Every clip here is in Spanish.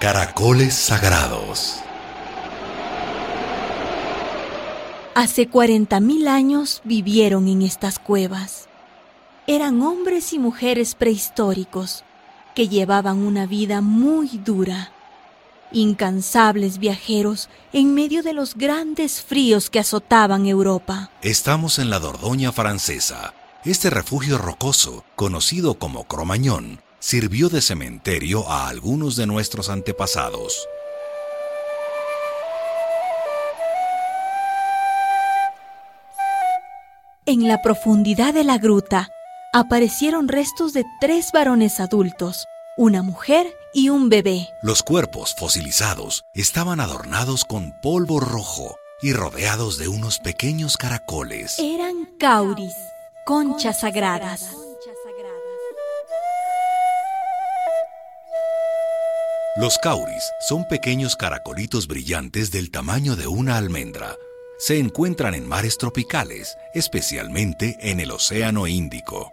Caracoles sagrados. Hace 40.000 años vivieron en estas cuevas. Eran hombres y mujeres prehistóricos que llevaban una vida muy dura. Incansables viajeros en medio de los grandes fríos que azotaban Europa. Estamos en la Dordoña francesa. Este refugio rocoso, conocido como Cromañón, sirvió de cementerio a algunos de nuestros antepasados. En la profundidad de la gruta aparecieron restos de tres varones adultos, una mujer y un bebé. Los cuerpos fosilizados estaban adornados con polvo rojo y rodeados de unos pequeños caracoles. Eran cauris, conchas sagradas. Los cauris son pequeños caracolitos brillantes del tamaño de una almendra. Se encuentran en mares tropicales, especialmente en el Océano Índico.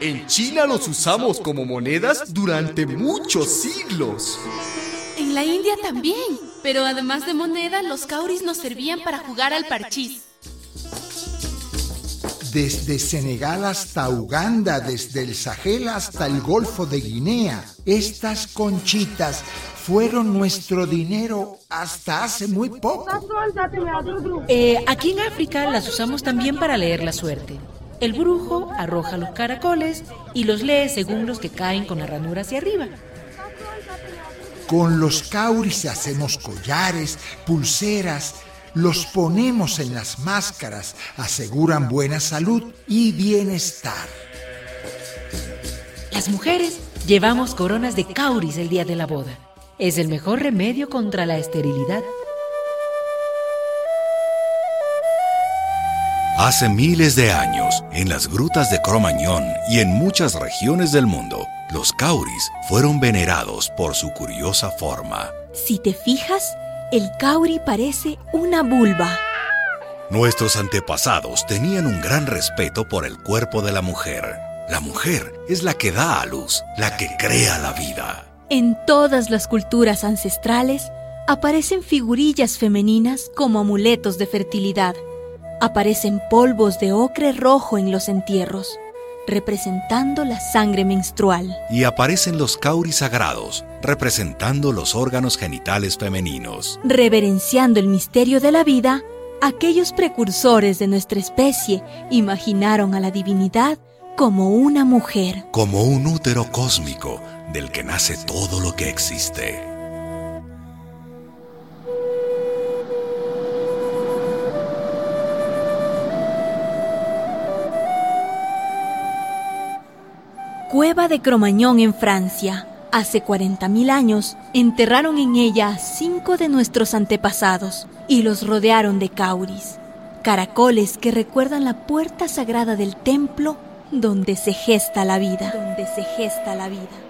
En China los usamos como monedas durante muchos siglos. En la India también, pero además de moneda, los cauris nos servían para jugar al parchís. Desde Senegal hasta Uganda, desde el Sahel hasta el Golfo de Guinea, estas conchitas fueron nuestro dinero hasta hace muy poco. Eh, aquí en África las usamos también para leer la suerte. El brujo arroja los caracoles y los lee según los que caen con la ranura hacia arriba. Con los cauris hacemos collares, pulseras, los ponemos en las máscaras, aseguran buena salud y bienestar. Las mujeres llevamos coronas de cauris el día de la boda. Es el mejor remedio contra la esterilidad. Hace miles de años, en las grutas de Cromañón y en muchas regiones del mundo, los cauris fueron venerados por su curiosa forma. Si te fijas, el cauri parece una vulva. Nuestros antepasados tenían un gran respeto por el cuerpo de la mujer. La mujer es la que da a luz, la que crea la vida. En todas las culturas ancestrales aparecen figurillas femeninas como amuletos de fertilidad. Aparecen polvos de ocre rojo en los entierros, representando la sangre menstrual. Y aparecen los cauris sagrados, representando los órganos genitales femeninos. Reverenciando el misterio de la vida, aquellos precursores de nuestra especie imaginaron a la divinidad como una mujer. Como un útero cósmico del que nace todo lo que existe. Cueva de Cromañón en Francia. Hace 40.000 años enterraron en ella a cinco de nuestros antepasados y los rodearon de cauris, caracoles que recuerdan la puerta sagrada del templo donde se gesta la vida. Donde se gesta la vida.